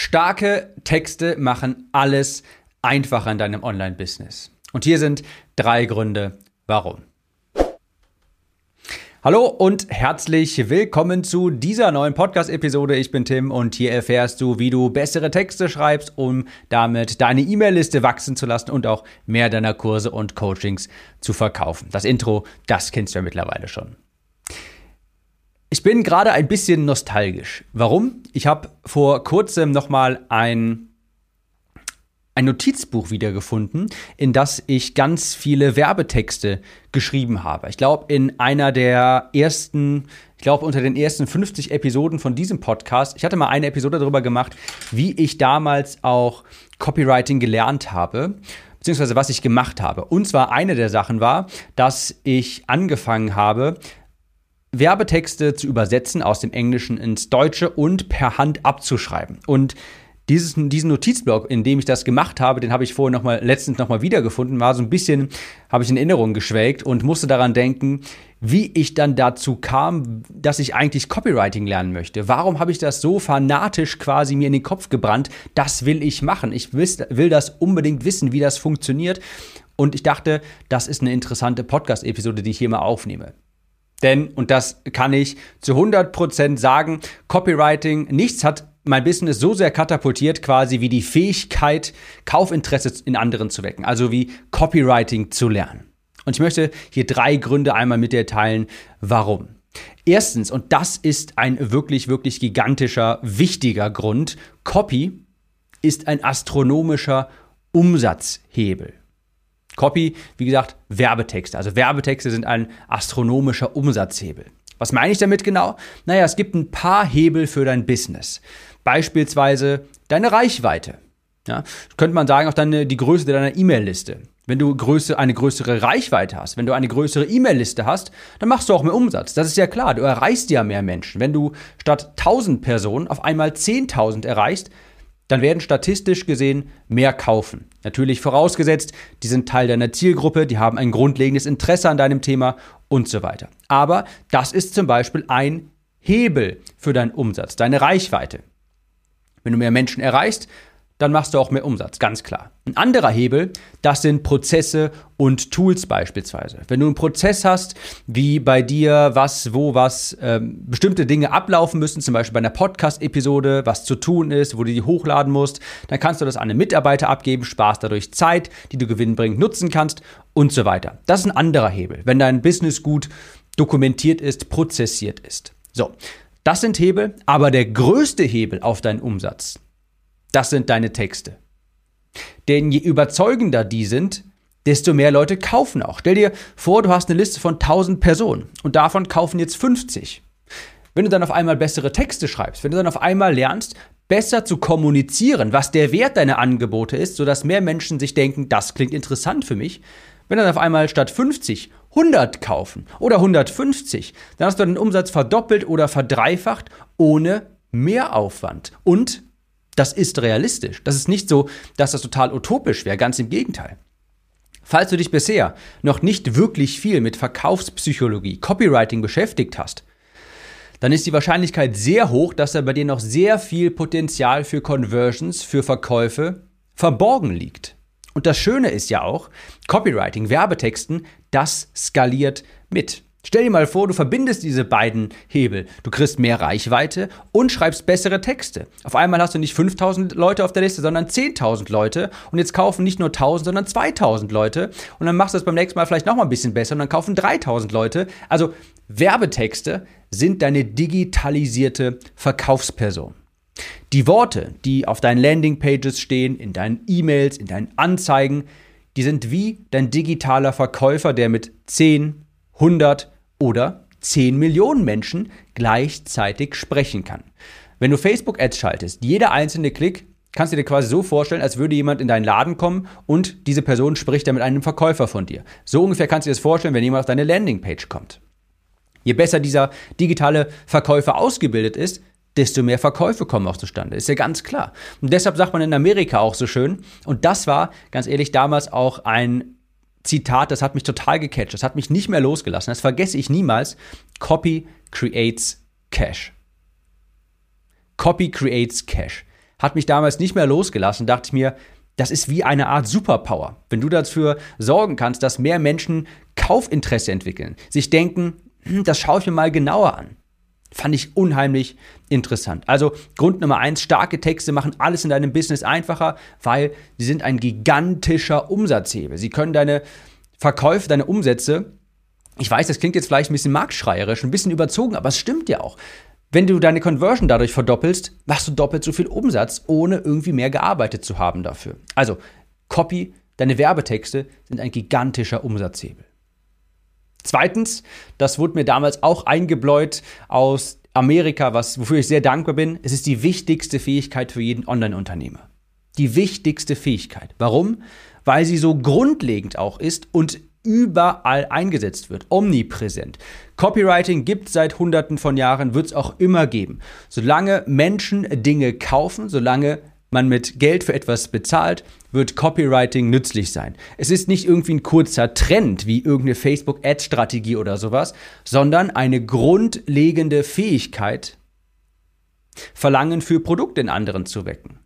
Starke Texte machen alles einfacher in deinem Online-Business. Und hier sind drei Gründe, warum. Hallo und herzlich willkommen zu dieser neuen Podcast-Episode. Ich bin Tim und hier erfährst du, wie du bessere Texte schreibst, um damit deine E-Mail-Liste wachsen zu lassen und auch mehr deiner Kurse und Coachings zu verkaufen. Das Intro, das kennst du ja mittlerweile schon. Ich bin gerade ein bisschen nostalgisch. Warum? Ich habe vor kurzem nochmal ein ein Notizbuch wiedergefunden, in das ich ganz viele Werbetexte geschrieben habe. Ich glaube, in einer der ersten, ich glaube, unter den ersten 50 Episoden von diesem Podcast, ich hatte mal eine Episode darüber gemacht, wie ich damals auch Copywriting gelernt habe beziehungsweise was ich gemacht habe. Und zwar eine der Sachen war, dass ich angefangen habe, Werbetexte zu übersetzen aus dem Englischen ins Deutsche und per Hand abzuschreiben. Und dieses, diesen Notizblock, in dem ich das gemacht habe, den habe ich vorher noch mal, letztens nochmal wiedergefunden, war so ein bisschen, habe ich in Erinnerung geschwelgt und musste daran denken, wie ich dann dazu kam, dass ich eigentlich Copywriting lernen möchte. Warum habe ich das so fanatisch quasi mir in den Kopf gebrannt? Das will ich machen. Ich will das unbedingt wissen, wie das funktioniert. Und ich dachte, das ist eine interessante Podcast-Episode, die ich hier mal aufnehme. Denn, und das kann ich zu 100% sagen, Copywriting, nichts hat mein Business so sehr katapultiert, quasi wie die Fähigkeit, Kaufinteresse in anderen zu wecken. Also wie Copywriting zu lernen. Und ich möchte hier drei Gründe einmal mit dir teilen, warum. Erstens, und das ist ein wirklich, wirklich gigantischer, wichtiger Grund, Copy ist ein astronomischer Umsatzhebel. Copy, wie gesagt, Werbetexte. Also Werbetexte sind ein astronomischer Umsatzhebel. Was meine ich damit genau? Naja, es gibt ein paar Hebel für dein Business. Beispielsweise deine Reichweite. Ja, könnte man sagen, auch deine, die Größe deiner E-Mail-Liste. Wenn du Größe, eine größere Reichweite hast, wenn du eine größere E-Mail-Liste hast, dann machst du auch mehr Umsatz. Das ist ja klar, du erreichst ja mehr Menschen. Wenn du statt 1000 Personen auf einmal 10.000 erreichst, dann werden statistisch gesehen mehr kaufen. Natürlich vorausgesetzt, die sind Teil deiner Zielgruppe, die haben ein grundlegendes Interesse an deinem Thema und so weiter. Aber das ist zum Beispiel ein Hebel für deinen Umsatz, deine Reichweite. Wenn du mehr Menschen erreichst, dann machst du auch mehr Umsatz, ganz klar. Ein anderer Hebel, das sind Prozesse und Tools beispielsweise. Wenn du einen Prozess hast, wie bei dir was, wo was, ähm, bestimmte Dinge ablaufen müssen, zum Beispiel bei einer Podcast-Episode, was zu tun ist, wo du die hochladen musst, dann kannst du das an einen Mitarbeiter abgeben, sparst dadurch Zeit, die du gewinnbringend nutzen kannst und so weiter. Das ist ein anderer Hebel, wenn dein Business gut dokumentiert ist, prozessiert ist. So, das sind Hebel, aber der größte Hebel auf deinen Umsatz, das sind deine Texte. Denn je überzeugender die sind, desto mehr Leute kaufen auch. Stell dir vor, du hast eine Liste von 1000 Personen und davon kaufen jetzt 50. Wenn du dann auf einmal bessere Texte schreibst, wenn du dann auf einmal lernst, besser zu kommunizieren, was der Wert deiner Angebote ist, sodass mehr Menschen sich denken, das klingt interessant für mich, wenn dann auf einmal statt 50 100 kaufen oder 150, dann hast du den Umsatz verdoppelt oder verdreifacht ohne Mehraufwand. Und das ist realistisch. Das ist nicht so, dass das total utopisch wäre, ganz im Gegenteil. Falls du dich bisher noch nicht wirklich viel mit Verkaufspsychologie, Copywriting beschäftigt hast, dann ist die Wahrscheinlichkeit sehr hoch, dass da bei dir noch sehr viel Potenzial für Conversions, für Verkäufe verborgen liegt. Und das Schöne ist ja auch, Copywriting, Werbetexten, das skaliert mit. Stell dir mal vor, du verbindest diese beiden Hebel. Du kriegst mehr Reichweite und schreibst bessere Texte. Auf einmal hast du nicht 5000 Leute auf der Liste, sondern 10.000 Leute. Und jetzt kaufen nicht nur 1000, sondern 2000 Leute. Und dann machst du es beim nächsten Mal vielleicht nochmal ein bisschen besser und dann kaufen 3000 Leute. Also Werbetexte sind deine digitalisierte Verkaufsperson. Die Worte, die auf deinen Landingpages stehen, in deinen E-Mails, in deinen Anzeigen, die sind wie dein digitaler Verkäufer, der mit 10, 100 oder 10 Millionen Menschen gleichzeitig sprechen kann. Wenn du Facebook-Ads schaltest, jeder einzelne Klick kannst du dir quasi so vorstellen, als würde jemand in deinen Laden kommen und diese Person spricht dann mit einem Verkäufer von dir. So ungefähr kannst du dir das vorstellen, wenn jemand auf deine Landingpage kommt. Je besser dieser digitale Verkäufer ausgebildet ist, desto mehr Verkäufe kommen auch zustande. Ist ja ganz klar. Und deshalb sagt man in Amerika auch so schön, und das war, ganz ehrlich, damals auch ein Zitat, das hat mich total gecatcht, das hat mich nicht mehr losgelassen, das vergesse ich niemals. Copy creates Cash. Copy creates Cash. hat mich damals nicht mehr losgelassen, dachte ich mir, das ist wie eine Art Superpower. Wenn du dafür sorgen kannst, dass mehr Menschen Kaufinteresse entwickeln, sich denken, hm, das schaue ich mir mal genauer an. Fand ich unheimlich interessant. Also Grund Nummer eins, starke Texte machen alles in deinem Business einfacher, weil sie sind ein gigantischer Umsatzhebel. Sie können deine Verkäufe, deine Umsätze, ich weiß, das klingt jetzt vielleicht ein bisschen marktschreierisch, ein bisschen überzogen, aber es stimmt ja auch. Wenn du deine Conversion dadurch verdoppelst, machst du doppelt so viel Umsatz, ohne irgendwie mehr gearbeitet zu haben dafür. Also Copy, deine Werbetexte sind ein gigantischer Umsatzhebel. Zweitens, das wurde mir damals auch eingebläut aus Amerika, was, wofür ich sehr dankbar bin. Es ist die wichtigste Fähigkeit für jeden Online-Unternehmer. Die wichtigste Fähigkeit. Warum? Weil sie so grundlegend auch ist und überall eingesetzt wird, omnipräsent. Copywriting gibt es seit Hunderten von Jahren, wird es auch immer geben. Solange Menschen Dinge kaufen, solange man mit Geld für etwas bezahlt, wird Copywriting nützlich sein. Es ist nicht irgendwie ein kurzer Trend wie irgendeine Facebook-Ad-Strategie oder sowas, sondern eine grundlegende Fähigkeit, Verlangen für Produkte in anderen zu wecken.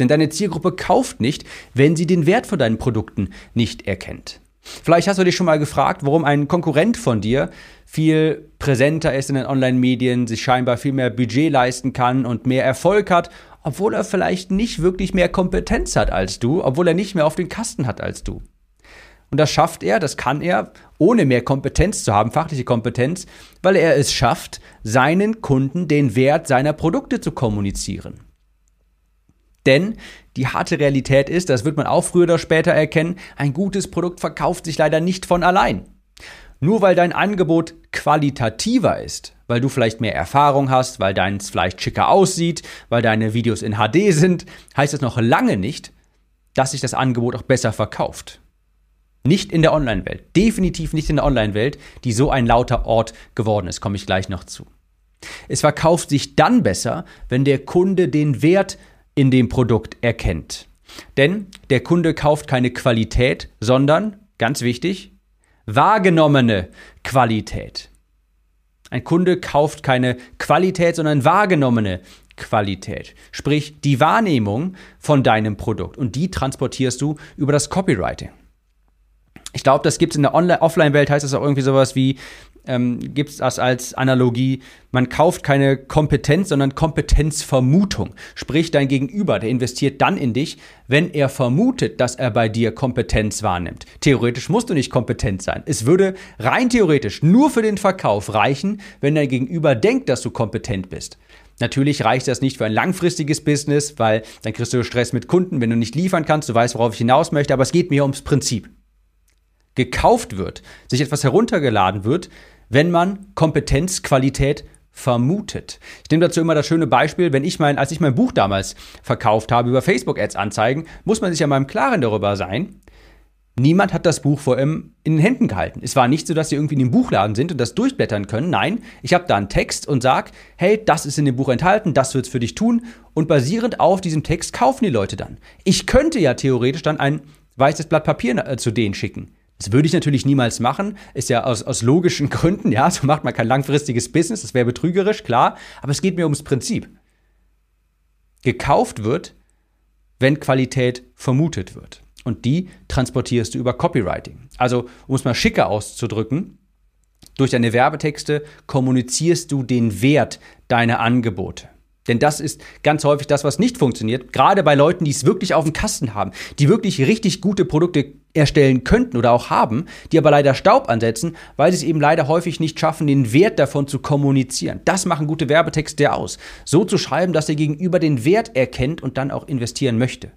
Denn deine Zielgruppe kauft nicht, wenn sie den Wert von deinen Produkten nicht erkennt. Vielleicht hast du dich schon mal gefragt, warum ein Konkurrent von dir viel präsenter ist in den Online-Medien, sich scheinbar viel mehr Budget leisten kann und mehr Erfolg hat, obwohl er vielleicht nicht wirklich mehr Kompetenz hat als du, obwohl er nicht mehr auf den Kasten hat als du. Und das schafft er, das kann er, ohne mehr Kompetenz zu haben, fachliche Kompetenz, weil er es schafft, seinen Kunden den Wert seiner Produkte zu kommunizieren. Denn die harte Realität ist, das wird man auch früher oder später erkennen, ein gutes Produkt verkauft sich leider nicht von allein. Nur weil dein Angebot qualitativer ist, weil du vielleicht mehr Erfahrung hast, weil deins vielleicht schicker aussieht, weil deine Videos in HD sind, heißt das noch lange nicht, dass sich das Angebot auch besser verkauft. Nicht in der Online-Welt. Definitiv nicht in der Online-Welt, die so ein lauter Ort geworden ist, komme ich gleich noch zu. Es verkauft sich dann besser, wenn der Kunde den Wert in dem Produkt erkennt. Denn der Kunde kauft keine Qualität, sondern, ganz wichtig, wahrgenommene Qualität. Ein Kunde kauft keine Qualität, sondern wahrgenommene Qualität. Sprich, die Wahrnehmung von deinem Produkt. Und die transportierst du über das Copywriting. Ich glaube, das gibt es in der Offline-Welt, heißt das auch irgendwie sowas wie, ähm, gibt es das als Analogie, man kauft keine Kompetenz, sondern Kompetenzvermutung. Sprich, dein Gegenüber, der investiert dann in dich, wenn er vermutet, dass er bei dir Kompetenz wahrnimmt. Theoretisch musst du nicht kompetent sein. Es würde rein theoretisch nur für den Verkauf reichen, wenn dein Gegenüber denkt, dass du kompetent bist. Natürlich reicht das nicht für ein langfristiges Business, weil dann kriegst du Stress mit Kunden, wenn du nicht liefern kannst, du weißt, worauf ich hinaus möchte, aber es geht mir ums Prinzip. Gekauft wird, sich etwas heruntergeladen wird, wenn man Kompetenzqualität vermutet. Ich nehme dazu immer das schöne Beispiel, wenn ich mein, als ich mein Buch damals verkauft habe über Facebook-Ads anzeigen, muss man sich ja mal im Klaren darüber sein. Niemand hat das Buch vor ihm in den Händen gehalten. Es war nicht so, dass sie irgendwie in dem Buchladen sind und das durchblättern können. Nein, ich habe da einen Text und sage, hey, das ist in dem Buch enthalten, das wird es für dich tun. Und basierend auf diesem Text kaufen die Leute dann. Ich könnte ja theoretisch dann ein weißes Blatt Papier äh, zu denen schicken. Das würde ich natürlich niemals machen, ist ja aus, aus logischen Gründen, ja, so macht man kein langfristiges Business, das wäre betrügerisch, klar, aber es geht mir ums Prinzip. Gekauft wird, wenn Qualität vermutet wird. Und die transportierst du über Copywriting. Also, um es mal schicker auszudrücken, durch deine Werbetexte kommunizierst du den Wert deiner Angebote. Denn das ist ganz häufig das, was nicht funktioniert. Gerade bei Leuten, die es wirklich auf dem Kasten haben, die wirklich richtig gute Produkte erstellen könnten oder auch haben, die aber leider Staub ansetzen, weil sie es eben leider häufig nicht schaffen, den Wert davon zu kommunizieren. Das machen gute Werbetexte aus. So zu schreiben, dass der Gegenüber den Wert erkennt und dann auch investieren möchte.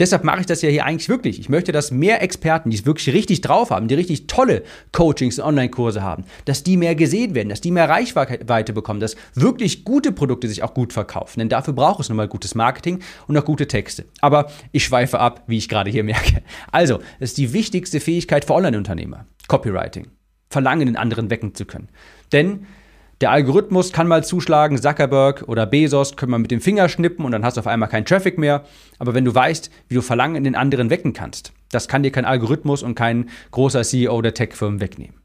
Deshalb mache ich das ja hier eigentlich wirklich. Ich möchte, dass mehr Experten, die es wirklich richtig drauf haben, die richtig tolle Coachings und Online-Kurse haben, dass die mehr gesehen werden, dass die mehr Reichweite bekommen, dass wirklich gute Produkte sich auch gut verkaufen. Denn dafür braucht es nun mal gutes Marketing und auch gute Texte. Aber ich schweife ab, wie ich gerade hier merke. Also, es ist die wichtigste Fähigkeit für Online-Unternehmer. Copywriting. Verlangen in anderen wecken zu können. Denn der Algorithmus kann mal zuschlagen, Zuckerberg oder Bezos können mal mit dem Finger schnippen und dann hast du auf einmal keinen Traffic mehr. Aber wenn du weißt, wie du Verlangen in den anderen wecken kannst, das kann dir kein Algorithmus und kein großer CEO der Tech-Firmen wegnehmen.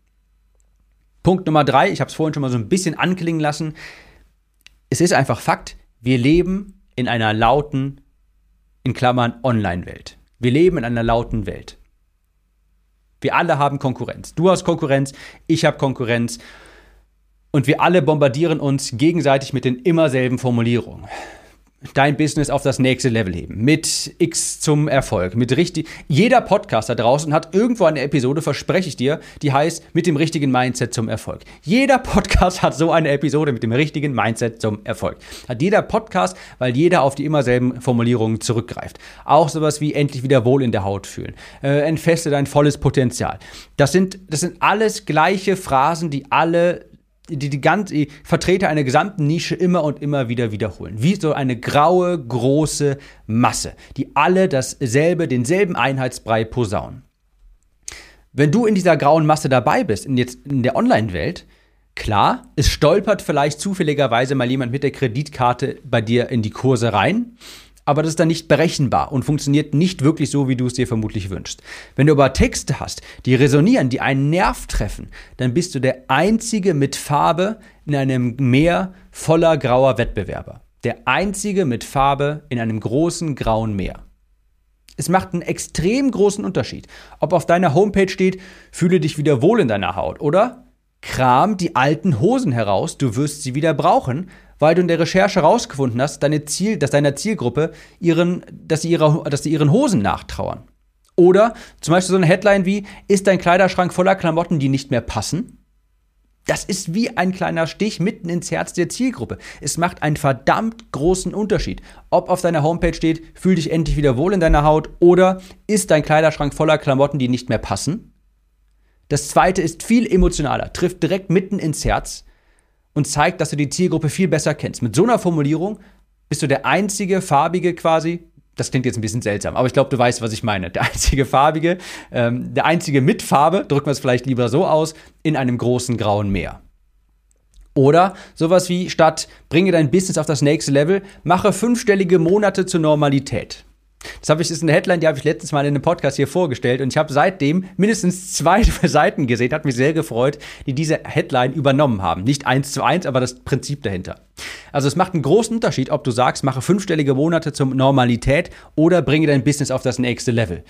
Punkt Nummer drei, ich habe es vorhin schon mal so ein bisschen anklingen lassen. Es ist einfach Fakt, wir leben in einer lauten, in Klammern, Online-Welt. Wir leben in einer lauten Welt. Wir alle haben Konkurrenz. Du hast Konkurrenz, ich habe Konkurrenz. Und wir alle bombardieren uns gegenseitig mit den immer selben Formulierungen dein Business auf das nächste Level heben. Mit X zum Erfolg. Mit richtig. Jeder Podcast da draußen hat irgendwo eine Episode, verspreche ich dir, die heißt mit dem richtigen Mindset zum Erfolg. Jeder Podcast hat so eine Episode mit dem richtigen Mindset zum Erfolg. Hat jeder Podcast, weil jeder auf die immer selben Formulierungen zurückgreift. Auch sowas wie endlich wieder wohl in der Haut fühlen. Äh, entfeste dein volles Potenzial. Das sind, das sind alles gleiche Phrasen, die alle die, die, ganze, die Vertreter einer gesamten Nische immer und immer wieder wiederholen. Wie so eine graue, große Masse, die alle dasselbe, denselben Einheitsbrei posaunen. Wenn du in dieser grauen Masse dabei bist, in, jetzt, in der Online-Welt, klar, es stolpert vielleicht zufälligerweise mal jemand mit der Kreditkarte bei dir in die Kurse rein aber das ist dann nicht berechenbar und funktioniert nicht wirklich so, wie du es dir vermutlich wünschst. Wenn du aber Texte hast, die resonieren, die einen Nerv treffen, dann bist du der einzige mit Farbe in einem Meer voller grauer Wettbewerber. Der einzige mit Farbe in einem großen grauen Meer. Es macht einen extrem großen Unterschied, ob auf deiner Homepage steht, fühle dich wieder wohl in deiner Haut oder kram die alten Hosen heraus, du wirst sie wieder brauchen, weil du in der Recherche herausgefunden hast, deine Ziel, dass deiner Zielgruppe ihren, dass sie, ihre, dass sie ihren Hosen nachtrauern. Oder zum Beispiel so eine Headline wie, ist dein Kleiderschrank voller Klamotten, die nicht mehr passen? Das ist wie ein kleiner Stich mitten ins Herz der Zielgruppe. Es macht einen verdammt großen Unterschied, ob auf deiner Homepage steht, fühl dich endlich wieder wohl in deiner Haut oder ist dein Kleiderschrank voller Klamotten, die nicht mehr passen. Das zweite ist viel emotionaler, trifft direkt mitten ins Herz und zeigt, dass du die Zielgruppe viel besser kennst. Mit so einer Formulierung bist du der einzige farbige quasi. Das klingt jetzt ein bisschen seltsam, aber ich glaube, du weißt, was ich meine. Der einzige farbige, ähm, der einzige mit Farbe, drücken wir es vielleicht lieber so aus, in einem großen grauen Meer. Oder sowas wie statt bringe dein Business auf das nächste Level, mache fünfstellige Monate zur Normalität. Das habe ich, ist eine Headline, die habe ich letztes Mal in einem Podcast hier vorgestellt und ich habe seitdem mindestens zwei Seiten gesehen, hat mich sehr gefreut, die diese Headline übernommen haben. Nicht eins zu eins, aber das Prinzip dahinter. Also es macht einen großen Unterschied, ob du sagst, mache fünfstellige Monate zur Normalität oder bringe dein Business auf das nächste Level.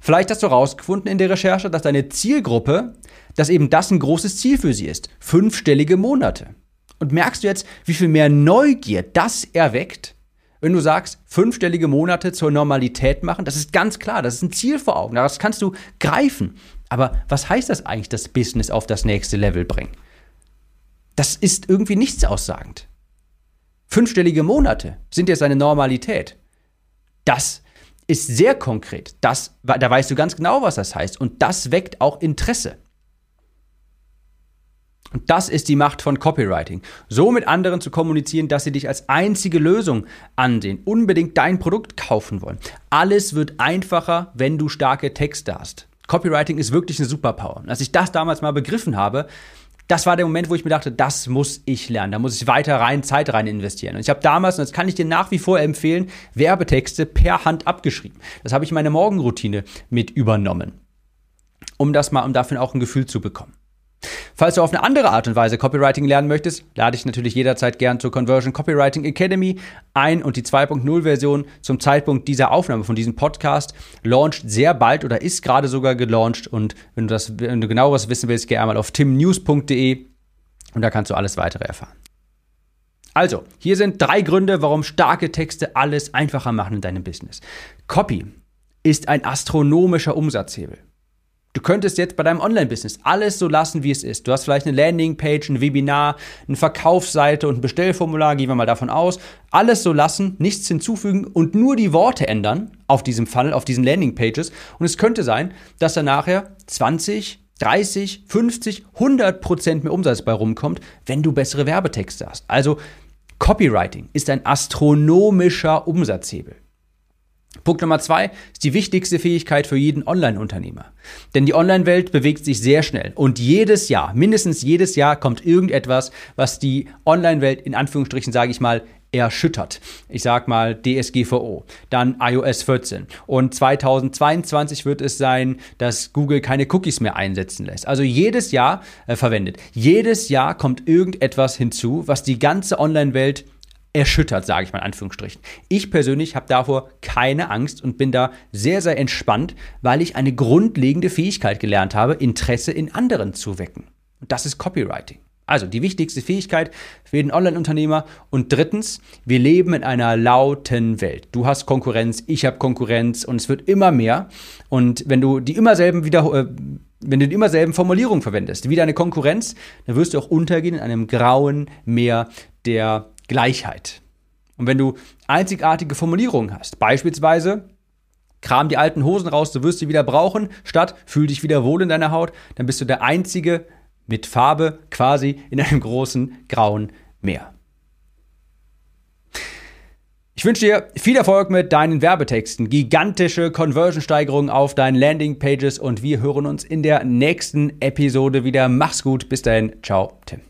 Vielleicht hast du herausgefunden in der Recherche, dass deine Zielgruppe, dass eben das ein großes Ziel für sie ist. Fünfstellige Monate. Und merkst du jetzt, wie viel mehr Neugier das erweckt? Wenn du sagst, fünfstellige Monate zur Normalität machen, das ist ganz klar, das ist ein Ziel vor Augen, das kannst du greifen. Aber was heißt das eigentlich, das Business auf das nächste Level bringen? Das ist irgendwie nichts aussagend. Fünfstellige Monate sind jetzt eine Normalität. Das ist sehr konkret. Das, da weißt du ganz genau, was das heißt. Und das weckt auch Interesse. Und das ist die Macht von Copywriting. So mit anderen zu kommunizieren, dass sie dich als einzige Lösung ansehen, unbedingt dein Produkt kaufen wollen. Alles wird einfacher, wenn du starke Texte hast. Copywriting ist wirklich eine Superpower. Und als ich das damals mal begriffen habe, das war der Moment, wo ich mir dachte, das muss ich lernen, da muss ich weiter rein Zeit rein investieren. Und ich habe damals, und das kann ich dir nach wie vor empfehlen, Werbetexte per Hand abgeschrieben. Das habe ich in meine Morgenroutine mit übernommen, um das mal, um dafür auch ein Gefühl zu bekommen. Falls du auf eine andere Art und Weise Copywriting lernen möchtest, lade ich natürlich jederzeit gern zur Conversion Copywriting Academy ein und die 2.0 Version zum Zeitpunkt dieser Aufnahme von diesem Podcast launcht sehr bald oder ist gerade sogar gelauncht und wenn du das, wenn du genaueres wissen willst, geh einmal auf timnews.de und da kannst du alles weitere erfahren. Also, hier sind drei Gründe, warum starke Texte alles einfacher machen in deinem Business. Copy ist ein astronomischer Umsatzhebel. Du könntest jetzt bei deinem Online-Business alles so lassen, wie es ist. Du hast vielleicht eine Landingpage, ein Webinar, eine Verkaufsseite und ein Bestellformular, gehen wir mal davon aus. Alles so lassen, nichts hinzufügen und nur die Worte ändern auf diesem Funnel, auf diesen Landingpages. Und es könnte sein, dass da nachher 20, 30, 50, 100 Prozent mehr Umsatz bei rumkommt, wenn du bessere Werbetexte hast. Also Copywriting ist ein astronomischer Umsatzhebel. Punkt Nummer zwei ist die wichtigste Fähigkeit für jeden Online-Unternehmer. Denn die Online-Welt bewegt sich sehr schnell und jedes Jahr, mindestens jedes Jahr kommt irgendetwas, was die Online-Welt in Anführungsstrichen, sage ich mal, erschüttert. Ich sag mal DSGVO, dann iOS 14 und 2022 wird es sein, dass Google keine Cookies mehr einsetzen lässt. Also jedes Jahr äh, verwendet. Jedes Jahr kommt irgendetwas hinzu, was die ganze Online-Welt erschüttert, sage ich mal in Anführungsstrichen. Ich persönlich habe davor keine Angst und bin da sehr, sehr entspannt, weil ich eine grundlegende Fähigkeit gelernt habe, Interesse in anderen zu wecken. Und das ist Copywriting. Also die wichtigste Fähigkeit für jeden Online-Unternehmer. Und drittens, wir leben in einer lauten Welt. Du hast Konkurrenz, ich habe Konkurrenz und es wird immer mehr. Und wenn du die immer selben äh, wenn du die immer selben Formulierungen verwendest, wie deine Konkurrenz, dann wirst du auch untergehen in einem grauen Meer der Gleichheit. Und wenn du einzigartige Formulierungen hast, beispielsweise kram die alten Hosen raus, du wirst sie wieder brauchen, statt fühl dich wieder wohl in deiner Haut, dann bist du der einzige mit Farbe quasi in einem großen grauen Meer. Ich wünsche dir viel Erfolg mit deinen Werbetexten, gigantische Conversion-Steigerungen auf deinen Landing-Pages und wir hören uns in der nächsten Episode wieder. Mach's gut, bis dahin, ciao, Tim.